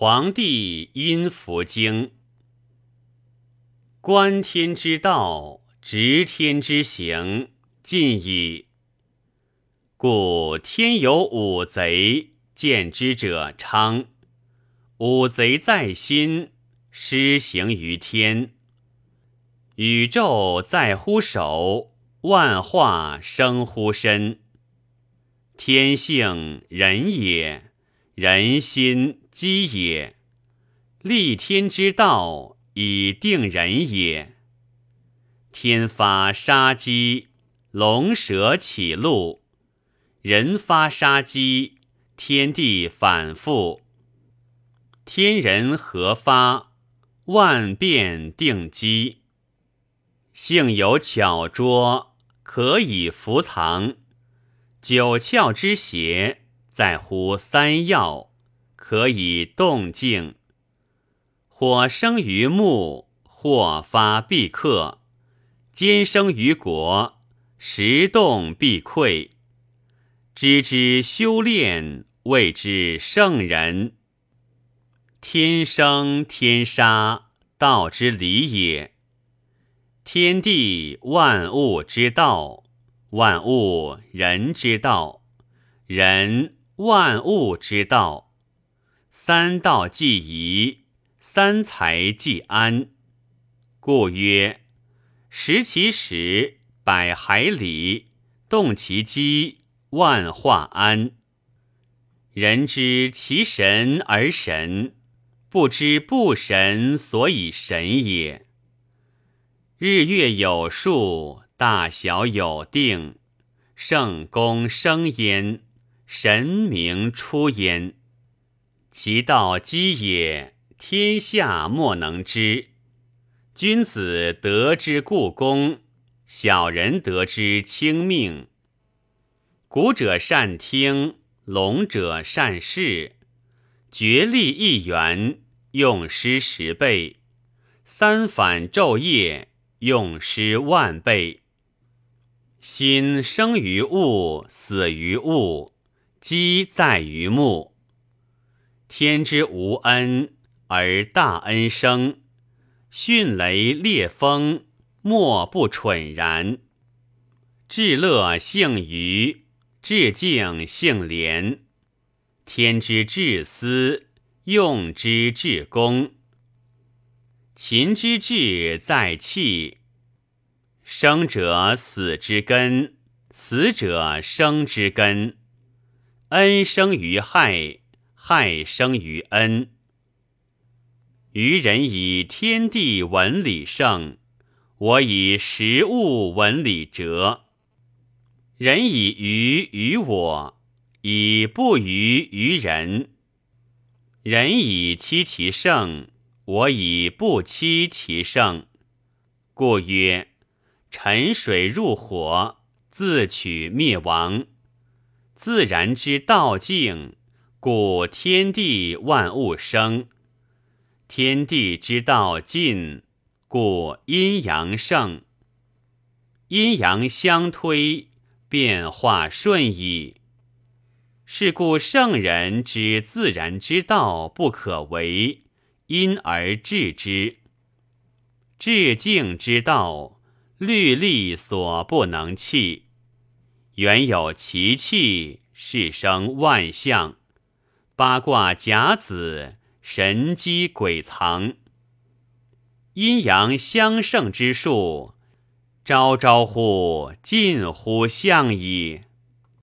黄帝阴符经，观天之道，执天之行，尽矣。故天有五贼，见之者昌。五贼在心，施行于天。宇宙在乎手，万化生乎身。天性人也，人心。机也，立天之道以定人也。天发杀机，龙蛇起鹿；人发杀机，天地反复。天人合发，万变定机。性有巧拙，可以伏藏。九窍之邪，在乎三要。可以动静，火生于木，或发必克；坚生于国，时动必溃。知之修炼，谓之圣人。天生天杀，道之理也。天地万物之道，万物人之道，人万物之道。三道既宜，三才既安。故曰：食其食，百海里；动其机，万化安。人知其神而神，不知不神所以神也。日月有数，大小有定，圣公生焉，神明出焉。其道基也，天下莫能知。君子得之故功，小人得之轻命。古者善听，聋者善视。决力一元，用师十倍；三反昼夜，用师万倍。心生于物，死于物，机在于目。天之无恩而大恩生，迅雷烈风，莫不蠢然。至乐性愚，至敬性廉。天之至私，用之至公。秦之志在气，生者死之根，死者生之根。恩生于害。害生于恩，愚人以天地文理胜，我以食物文理哲。人以愚于我，以不愚于人。人以欺其胜，我以不欺其胜。故曰：沉水入火，自取灭亡。自然之道静。故天地万物生，天地之道尽，故阴阳盛。阴阳相推，变化顺矣。是故圣人之自然之道不可为，因而治之；至静之道，律力所不能弃。原有其气，是生万象。八卦甲子，神机鬼藏，阴阳相胜之术，朝朝乎近乎象矣。